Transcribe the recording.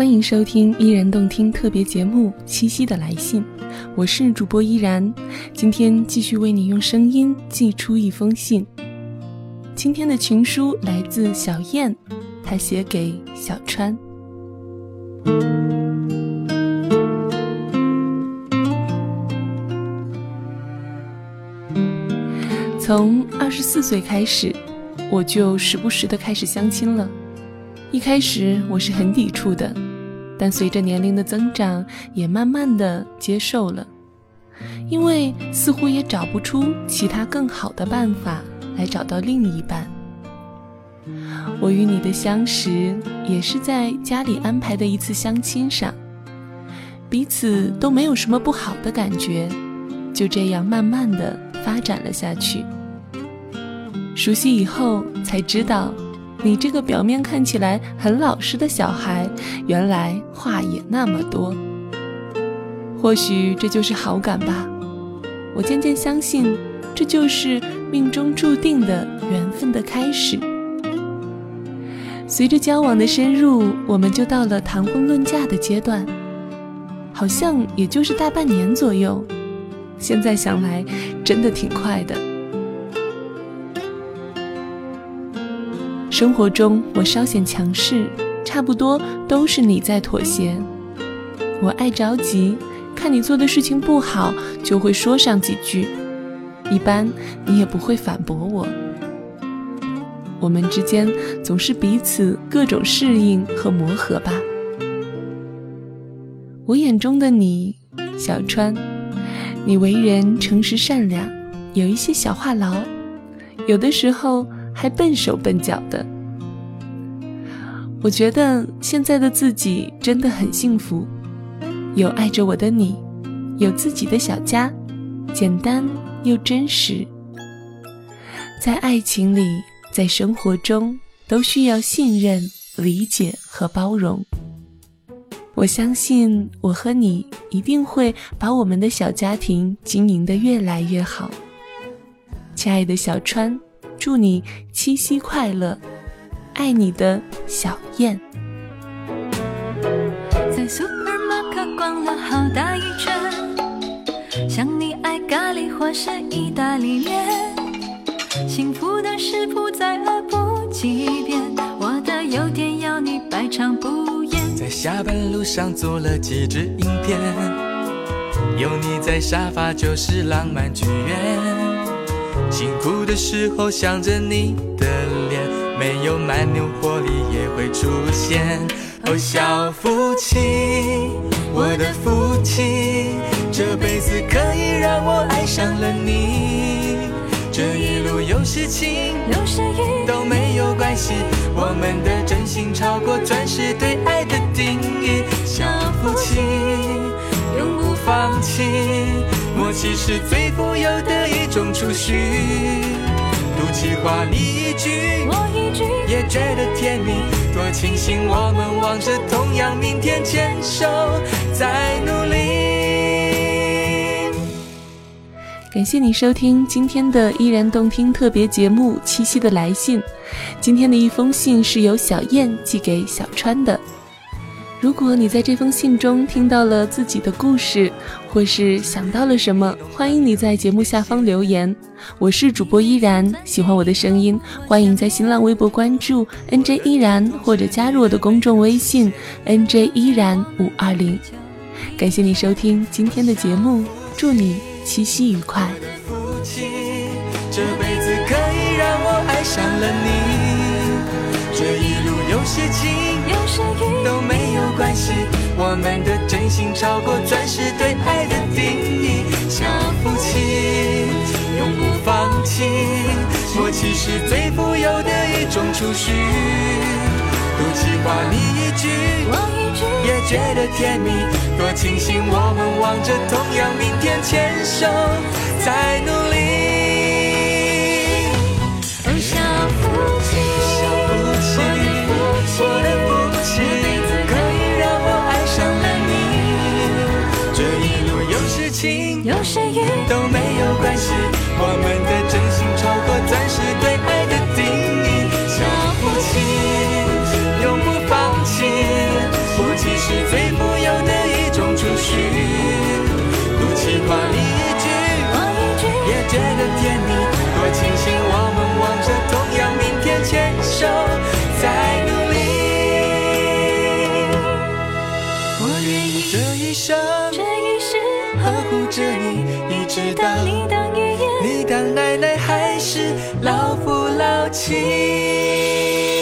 欢迎收听依然动听特别节目《七夕的来信》，我是主播依然，今天继续为你用声音寄出一封信。今天的情书来自小燕，她写给小川。从二十四岁开始，我就时不时的开始相亲了。一开始我是很抵触的。但随着年龄的增长，也慢慢的接受了，因为似乎也找不出其他更好的办法来找到另一半。我与你的相识也是在家里安排的一次相亲上，彼此都没有什么不好的感觉，就这样慢慢的发展了下去。熟悉以后才知道。你这个表面看起来很老实的小孩，原来话也那么多。或许这就是好感吧。我渐渐相信，这就是命中注定的缘分的开始。随着交往的深入，我们就到了谈婚论嫁的阶段，好像也就是大半年左右。现在想来，真的挺快的。生活中我稍显强势，差不多都是你在妥协。我爱着急，看你做的事情不好，就会说上几句。一般你也不会反驳我。我们之间总是彼此各种适应和磨合吧。我眼中的你，小川，你为人诚实善良，有一些小话痨，有的时候。还笨手笨脚的，我觉得现在的自己真的很幸福，有爱着我的你，有自己的小家，简单又真实。在爱情里，在生活中，都需要信任、理解和包容。我相信我和你一定会把我们的小家庭经营的越来越好，亲爱的小川。祝你七夕快乐，爱你的小燕。在 supermarket 逛了好大一圈，想你爱咖喱或是意大利面，幸福的食谱再恶补几遍，我的优点要你百尝不厌。在下班路上做了几支影片，有你在沙发就是浪漫剧院。辛苦的时候想着你的脸，没有蛮牛活力也会出现。哦，小夫妻，我的福气，这辈子可以让我爱上了你。这一路有事情，有时雨都没有关系，我们的真心超过钻石对爱的定义。小夫妻，永不放弃。默契是最富有的一种储蓄，赌气话你一句，我一句，也觉得甜蜜。多庆幸我们望着同样明天，牵手在努力。感谢你收听今天的依然动听特别节目《七夕的来信》。今天的一封信是由小燕寄给小川的。如果你在这封信中听到了自己的故事，或是想到了什么，欢迎你在节目下方留言。我是主播依然，喜欢我的声音，欢迎在新浪微博关注 NJ 依然，或者加入我的公众微信 NJ 依然五二零。感谢你收听今天的节目，祝你七夕愉快。这辈子可以让我爱上了你，这一路有些情，有些雨都没。我们的真心超过钻石对爱的定义。小夫妻永不放弃，默契是最富有的一种储蓄。赌气话你一句，我一句，也觉得甜蜜。多庆幸我们望着同样明天，牵手在努有时雨都没有关系，我们的真心超过钻石对爱的定义。想不起永不放弃，你，一直到你当爷爷，你当奶奶，还是老夫老妻。